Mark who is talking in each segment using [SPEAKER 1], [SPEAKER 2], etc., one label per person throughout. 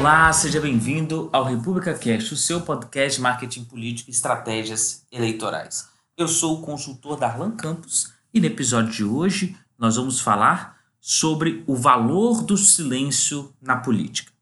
[SPEAKER 1] Olá, seja bem-vindo ao República Cast, o seu podcast de marketing político e estratégias eleitorais. Eu sou o consultor Darlan Campos e no episódio de hoje nós vamos falar sobre o valor do silêncio na política.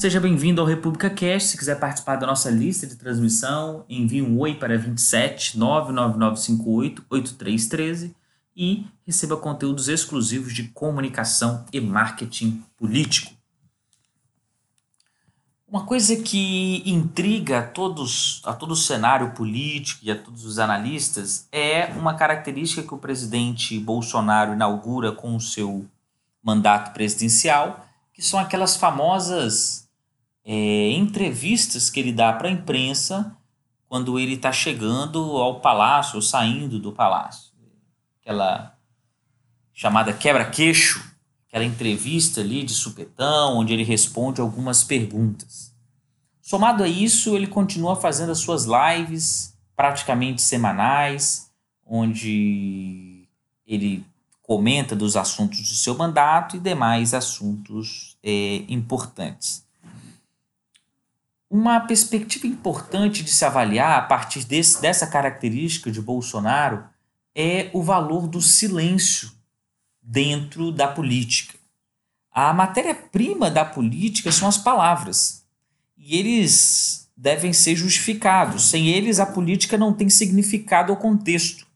[SPEAKER 1] Seja bem-vindo ao República Cast. Se quiser participar da nossa lista de transmissão, envie um oi para 27 99958 8313 e receba conteúdos exclusivos de comunicação e marketing político. Uma coisa que intriga a todos, a todo o cenário político e a todos os analistas é uma característica que o presidente Bolsonaro inaugura com o seu mandato presidencial, que são aquelas famosas é, entrevistas que ele dá para a imprensa quando ele está chegando ao palácio ou saindo do palácio aquela chamada quebra-queixo, aquela entrevista ali de supetão, onde ele responde algumas perguntas. Somado a isso, ele continua fazendo as suas lives praticamente semanais, onde ele comenta dos assuntos do seu mandato e demais assuntos é, importantes. Uma perspectiva importante de se avaliar a partir desse, dessa característica de Bolsonaro é o valor do silêncio dentro da política. A matéria-prima da política são as palavras. E eles devem ser justificados. Sem eles, a política não tem significado ou contexto.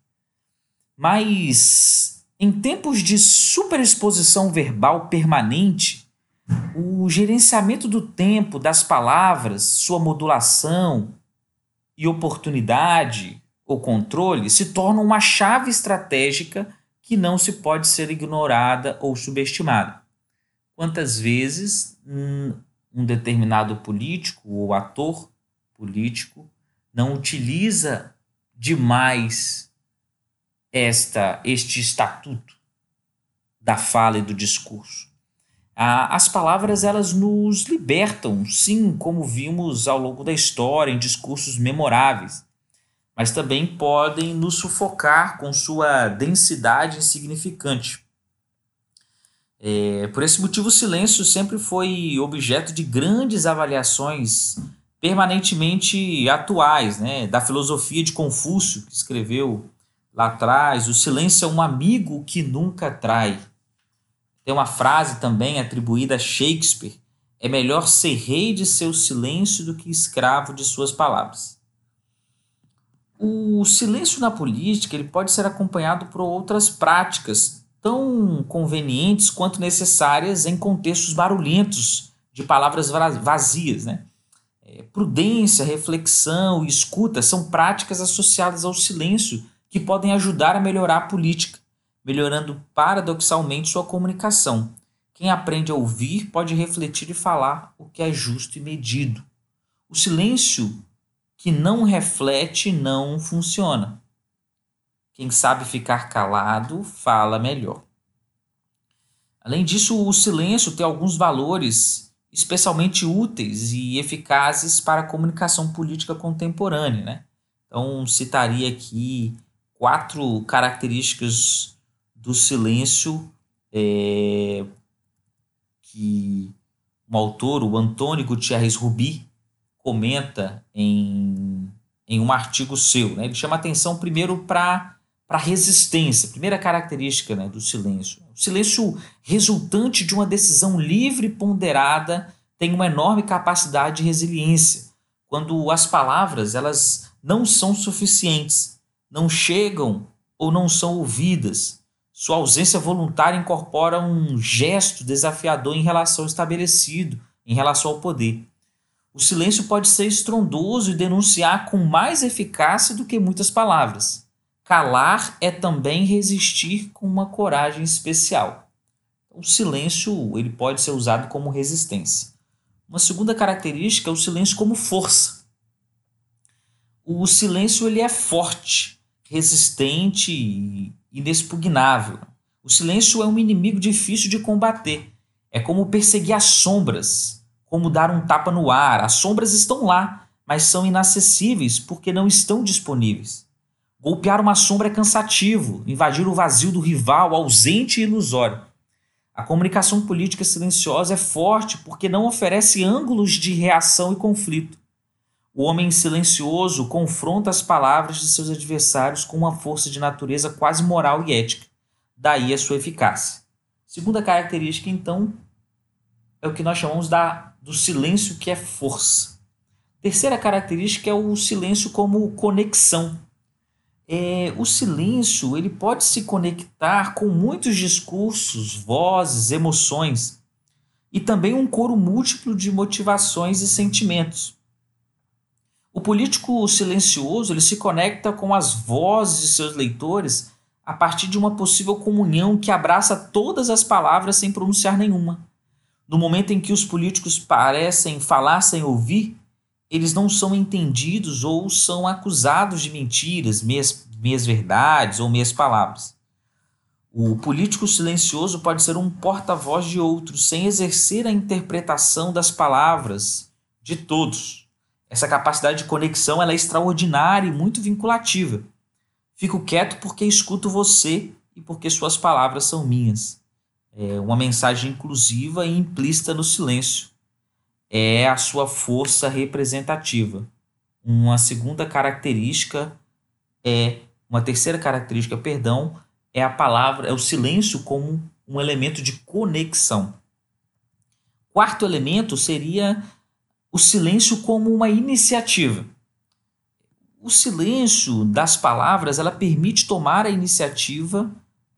[SPEAKER 1] Mas, em tempos de superexposição verbal permanente, o gerenciamento do tempo, das palavras, sua modulação e oportunidade, o controle se torna uma chave estratégica que não se pode ser ignorada ou subestimada. Quantas vezes um determinado político ou ator político não utiliza demais esta este estatuto da fala e do discurso. As palavras elas nos libertam, sim, como vimos ao longo da história em discursos memoráveis mas também podem nos sufocar com sua densidade insignificante. É, por esse motivo, o silêncio sempre foi objeto de grandes avaliações permanentemente atuais, né? da filosofia de Confúcio, que escreveu lá atrás: o silêncio é um amigo que nunca trai. Tem uma frase também atribuída a Shakespeare: é melhor ser rei de seu silêncio do que escravo de suas palavras. O silêncio na política ele pode ser acompanhado por outras práticas tão convenientes quanto necessárias em contextos barulhentos de palavras vazias. Né? É, prudência, reflexão e escuta são práticas associadas ao silêncio que podem ajudar a melhorar a política, melhorando paradoxalmente sua comunicação. Quem aprende a ouvir pode refletir e falar o que é justo e medido. O silêncio que não reflete não funciona. Quem sabe ficar calado fala melhor. Além disso, o silêncio tem alguns valores especialmente úteis e eficazes para a comunicação política contemporânea. Né? Então, citaria aqui quatro características do silêncio é, que um autor, o Antônio Gutierrez Rubi, comenta em, em um artigo seu. Né? Ele chama atenção primeiro para a resistência, primeira característica né, do silêncio. O silêncio resultante de uma decisão livre e ponderada tem uma enorme capacidade de resiliência. Quando as palavras elas não são suficientes, não chegam ou não são ouvidas, sua ausência voluntária incorpora um gesto desafiador em relação ao estabelecido, em relação ao poder. O silêncio pode ser estrondoso e denunciar com mais eficácia do que muitas palavras. Calar é também resistir com uma coragem especial. O silêncio ele pode ser usado como resistência. Uma segunda característica é o silêncio como força. O silêncio ele é forte, resistente e inexpugnável. O silêncio é um inimigo difícil de combater. É como perseguir as sombras como dar um tapa no ar. As sombras estão lá, mas são inacessíveis porque não estão disponíveis. Golpear uma sombra é cansativo, invadir o vazio do rival, ausente e ilusório. A comunicação política silenciosa é forte porque não oferece ângulos de reação e conflito. O homem silencioso confronta as palavras de seus adversários com uma força de natureza quase moral e ética. Daí a sua eficácia. Segunda característica, então, é o que nós chamamos da, do silêncio que é força. Terceira característica é o silêncio como conexão é, o silêncio ele pode se conectar com muitos discursos, vozes, emoções e também um coro múltiplo de motivações e sentimentos. O político silencioso ele se conecta com as vozes de seus leitores a partir de uma possível comunhão que abraça todas as palavras sem pronunciar nenhuma. No momento em que os políticos parecem falar sem ouvir, eles não são entendidos ou são acusados de mentiras, meias, meias verdades ou meias palavras. O político silencioso pode ser um porta-voz de outros, sem exercer a interpretação das palavras de todos. Essa capacidade de conexão é extraordinária e muito vinculativa. Fico quieto porque escuto você e porque suas palavras são minhas. É uma mensagem inclusiva e implícita no silêncio é a sua força representativa. Uma segunda característica é uma terceira característica, perdão, é a palavra, é o silêncio como um elemento de conexão. Quarto elemento seria o silêncio como uma iniciativa. O silêncio das palavras, ela permite tomar a iniciativa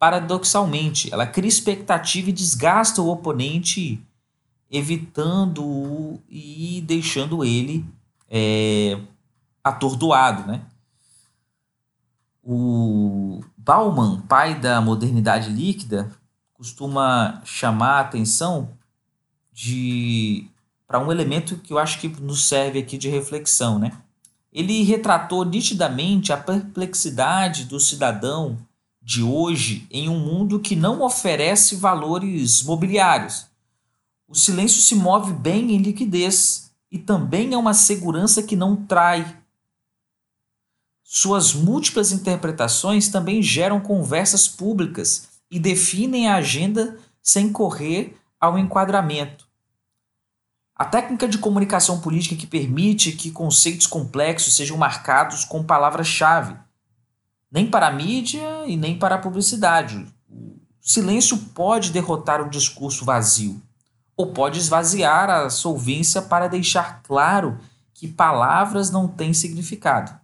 [SPEAKER 1] paradoxalmente. Ela cria expectativa e desgasta o oponente evitando-o e deixando ele é, atordoado. Né? O Bauman, pai da modernidade líquida, costuma chamar a atenção de para um elemento que eu acho que nos serve aqui de reflexão, né? Ele retratou nitidamente a perplexidade do cidadão de hoje em um mundo que não oferece valores mobiliários, o silêncio se move bem em liquidez e também é uma segurança que não trai. Suas múltiplas interpretações também geram conversas públicas e definem a agenda sem correr ao enquadramento. A técnica de comunicação política que permite que conceitos complexos sejam marcados com palavras-chave, nem para a mídia e nem para a publicidade. O silêncio pode derrotar um discurso vazio ou pode esvaziar a solvência para deixar claro que palavras não têm significado.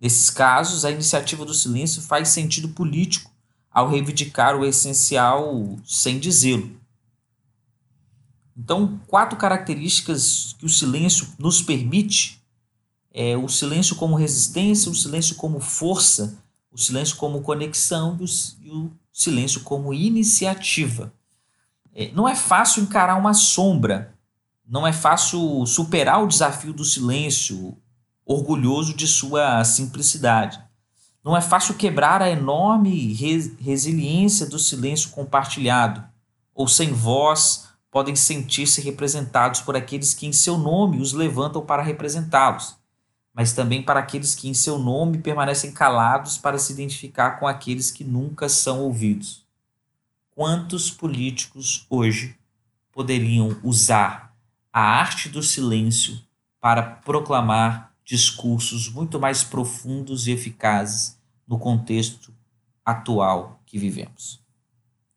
[SPEAKER 1] Nesses casos, a iniciativa do silêncio faz sentido político ao reivindicar o essencial sem dizê-lo. Então, quatro características que o silêncio nos permite é o silêncio como resistência, o silêncio como força, o silêncio como conexão e o silêncio como iniciativa. É, não é fácil encarar uma sombra, não é fácil superar o desafio do silêncio, orgulhoso de sua simplicidade. Não é fácil quebrar a enorme resiliência do silêncio compartilhado, ou sem voz podem sentir-se representados por aqueles que em seu nome os levantam para representá-los, mas também para aqueles que em seu nome permanecem calados para se identificar com aqueles que nunca são ouvidos quantos políticos hoje poderiam usar a arte do silêncio para proclamar discursos muito mais profundos e eficazes no contexto atual que vivemos.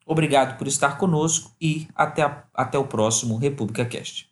[SPEAKER 1] Obrigado por estar conosco e até, a, até o próximo República Cast.